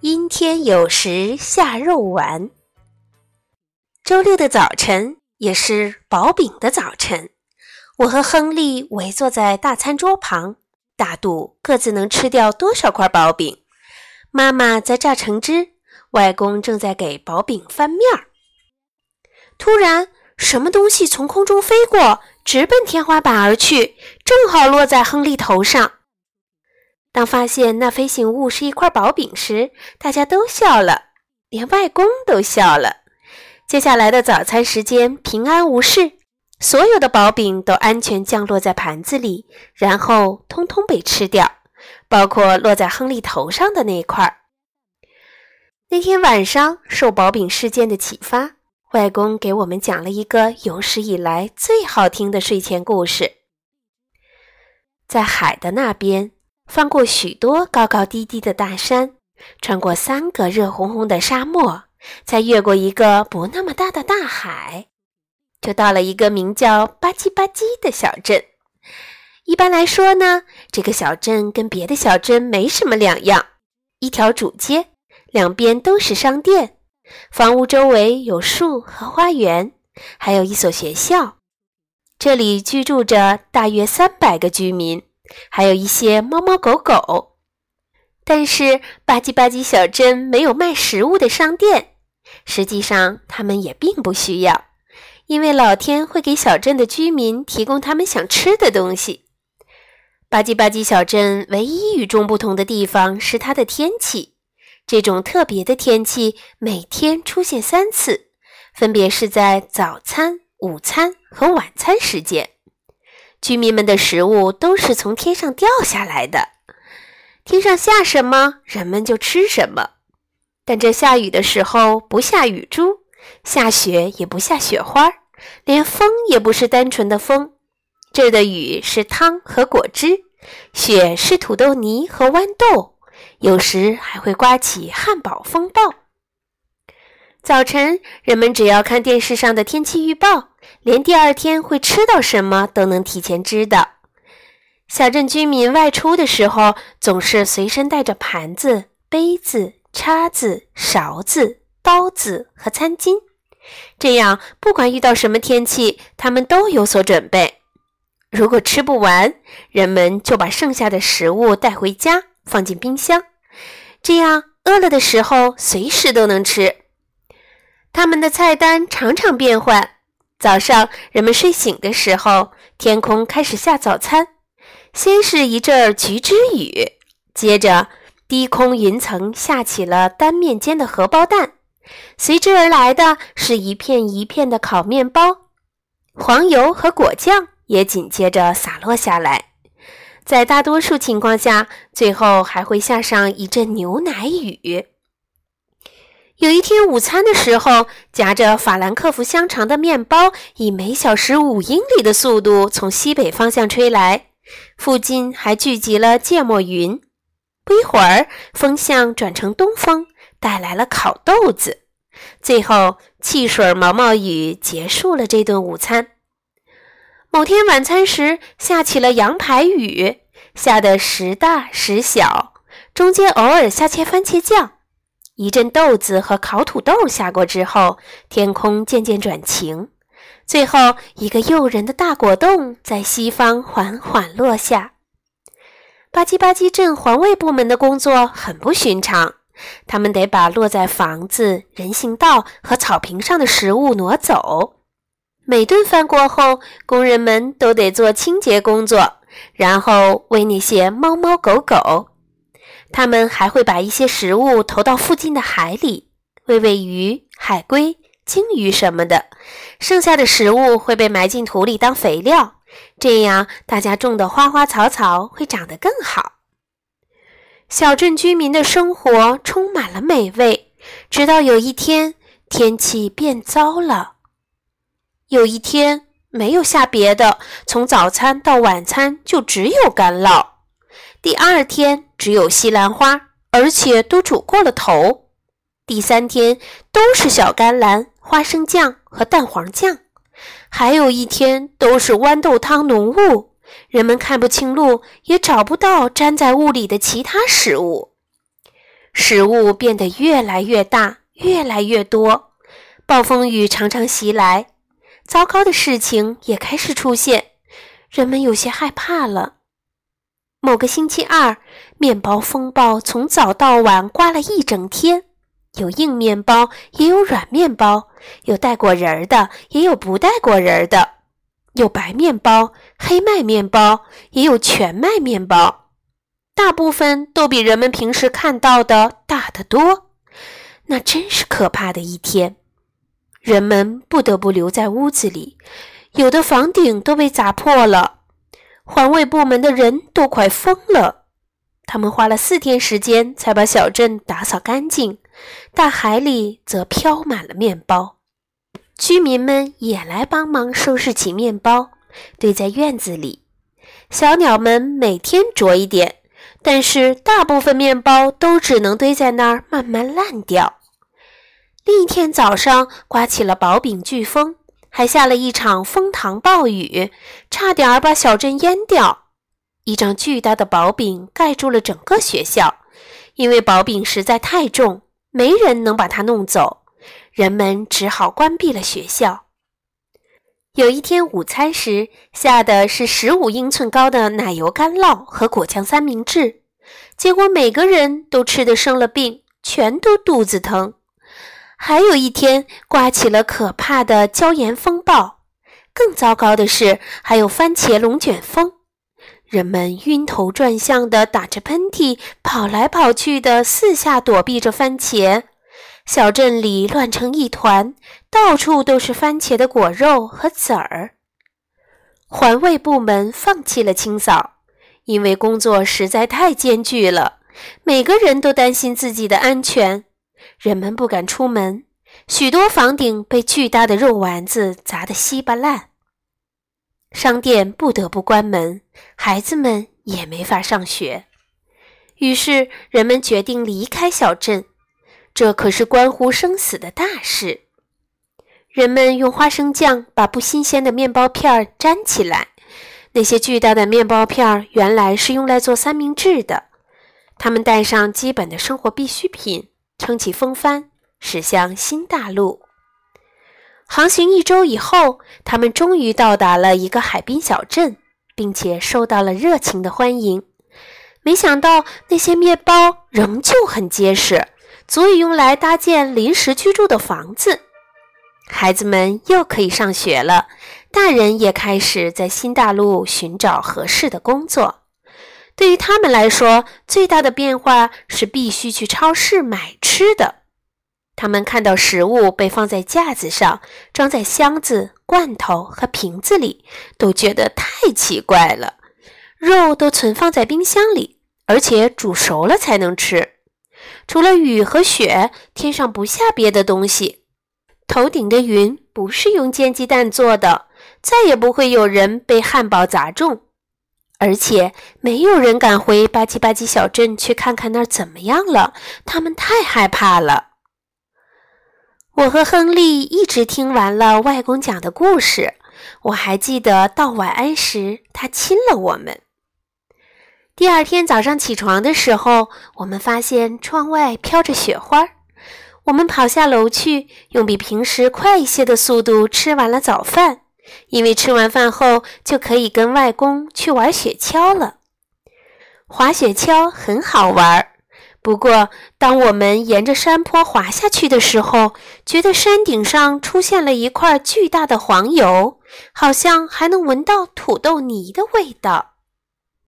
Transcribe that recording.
阴天有时下肉丸。周六的早晨也是薄饼的早晨，我和亨利围坐在大餐桌旁，大赌各自能吃掉多少块薄饼。妈妈在榨橙汁，外公正在给薄饼翻面儿。突然，什么东西从空中飞过，直奔天花板而去，正好落在亨利头上。当发现那飞行物是一块薄饼时，大家都笑了，连外公都笑了。接下来的早餐时间平安无事，所有的薄饼都安全降落在盘子里，然后通通被吃掉，包括落在亨利头上的那一块。那天晚上，受薄饼事件的启发，外公给我们讲了一个有史以来最好听的睡前故事。在海的那边。翻过许多高高低低的大山，穿过三个热烘烘的沙漠，再越过一个不那么大的大海，就到了一个名叫吧唧吧唧的小镇。一般来说呢，这个小镇跟别的小镇没什么两样：一条主街，两边都是商店，房屋周围有树和花园，还有一所学校。这里居住着大约三百个居民。还有一些猫猫狗狗，但是吧唧吧唧小镇没有卖食物的商店。实际上，他们也并不需要，因为老天会给小镇的居民提供他们想吃的东西。吧唧吧唧小镇唯一与众不同的地方是它的天气，这种特别的天气每天出现三次，分别是在早餐、午餐和晚餐时间。居民们的食物都是从天上掉下来的，天上下什么，人们就吃什么。但这下雨的时候不下雨珠，下雪也不下雪花，连风也不是单纯的风。这儿的雨是汤和果汁，雪是土豆泥和豌豆，有时还会刮起汉堡风暴。早晨，人们只要看电视上的天气预报。连第二天会吃到什么都能提前知道。小镇居民外出的时候，总是随身带着盘子、杯子、叉子、勺子、刀子和餐巾，这样不管遇到什么天气，他们都有所准备。如果吃不完，人们就把剩下的食物带回家，放进冰箱，这样饿了的时候随时都能吃。他们的菜单常常变换。早上，人们睡醒的时候，天空开始下早餐。先是一阵橘汁雨，接着低空云层下起了单面煎的荷包蛋，随之而来的是一片一片的烤面包，黄油和果酱也紧接着洒落下来。在大多数情况下，最后还会下上一阵牛奶雨。有一天午餐的时候，夹着法兰克福香肠的面包以每小时五英里的速度从西北方向吹来，附近还聚集了芥末云。不一会儿，风向转成东风，带来了烤豆子。最后，汽水毛毛雨结束了这顿午餐。某天晚餐时，下起了羊排雨，下得时大时小，中间偶尔下切番茄酱。一阵豆子和烤土豆下过之后，天空渐渐转晴，最后一个诱人的大果冻在西方缓缓落下。吧唧吧唧镇环卫部门的工作很不寻常，他们得把落在房子、人行道和草坪上的食物挪走。每顿饭过后，工人们都得做清洁工作，然后喂那些猫猫狗狗。他们还会把一些食物投到附近的海里，喂喂鱼、海龟、鲸鱼什么的。剩下的食物会被埋进土里当肥料，这样大家种的花花草草会长得更好。小镇居民的生活充满了美味，直到有一天天气变糟了。有一天没有下别的，从早餐到晚餐就只有干酪。第二天。只有西兰花，而且都煮过了头。第三天都是小甘蓝、花生酱和蛋黄酱，还有一天都是豌豆汤浓雾，人们看不清路，也找不到粘在雾里的其他食物。食物变得越来越大，越来越多，暴风雨常常袭来，糟糕的事情也开始出现，人们有些害怕了。某个星期二，面包风暴从早到晚刮了一整天，有硬面包，也有软面包，有带果仁儿的，也有不带果仁儿的，有白面包、黑麦面包，也有全麦面包。大部分都比人们平时看到的大得多，那真是可怕的一天。人们不得不留在屋子里，有的房顶都被砸破了。环卫部门的人都快疯了，他们花了四天时间才把小镇打扫干净。大海里则飘满了面包，居民们也来帮忙收拾起面包，堆在院子里。小鸟们每天啄一点。但是大部分面包都只能堆在那儿慢慢烂掉。另一天早上，刮起了薄饼飓风，还下了一场风糖暴雨，差点儿把小镇淹掉。一张巨大的薄饼盖住了整个学校，因为薄饼实在太重，没人能把它弄走，人们只好关闭了学校。有一天午餐时，下的是十五英寸高的奶油干酪和果酱三明治，结果每个人都吃得生了病，全都肚子疼。还有一天，刮起了可怕的椒盐风暴，更糟糕的是，还有番茄龙卷风，人们晕头转向的打着喷嚏，跑来跑去的四下躲避着番茄。小镇里乱成一团，到处都是番茄的果肉和籽儿。环卫部门放弃了清扫，因为工作实在太艰巨了，每个人都担心自己的安全。人们不敢出门，许多房顶被巨大的肉丸子砸得稀巴烂，商店不得不关门，孩子们也没法上学。于是，人们决定离开小镇。这可是关乎生死的大事。人们用花生酱把不新鲜的面包片粘起来。那些巨大的面包片原来是用来做三明治的。他们带上基本的生活必需品，撑起风帆，驶向新大陆。航行一周以后，他们终于到达了一个海滨小镇，并且受到了热情的欢迎。没想到那些面包仍旧很结实。足以用来搭建临时居住的房子，孩子们又可以上学了，大人也开始在新大陆寻找合适的工作。对于他们来说，最大的变化是必须去超市买吃的。他们看到食物被放在架子上，装在箱子、罐头和瓶子里，都觉得太奇怪了。肉都存放在冰箱里，而且煮熟了才能吃。除了雨和雪，天上不下别的东西。头顶的云不是用煎鸡蛋做的，再也不会有人被汉堡砸中。而且没有人敢回吧唧吧唧小镇去看看那儿怎么样了，他们太害怕了。我和亨利一直听完了外公讲的故事，我还记得到晚安时他亲了我们。第二天早上起床的时候，我们发现窗外飘着雪花。我们跑下楼去，用比平时快一些的速度吃完了早饭，因为吃完饭后就可以跟外公去玩雪橇了。滑雪橇很好玩，不过当我们沿着山坡滑下去的时候，觉得山顶上出现了一块巨大的黄油，好像还能闻到土豆泥的味道。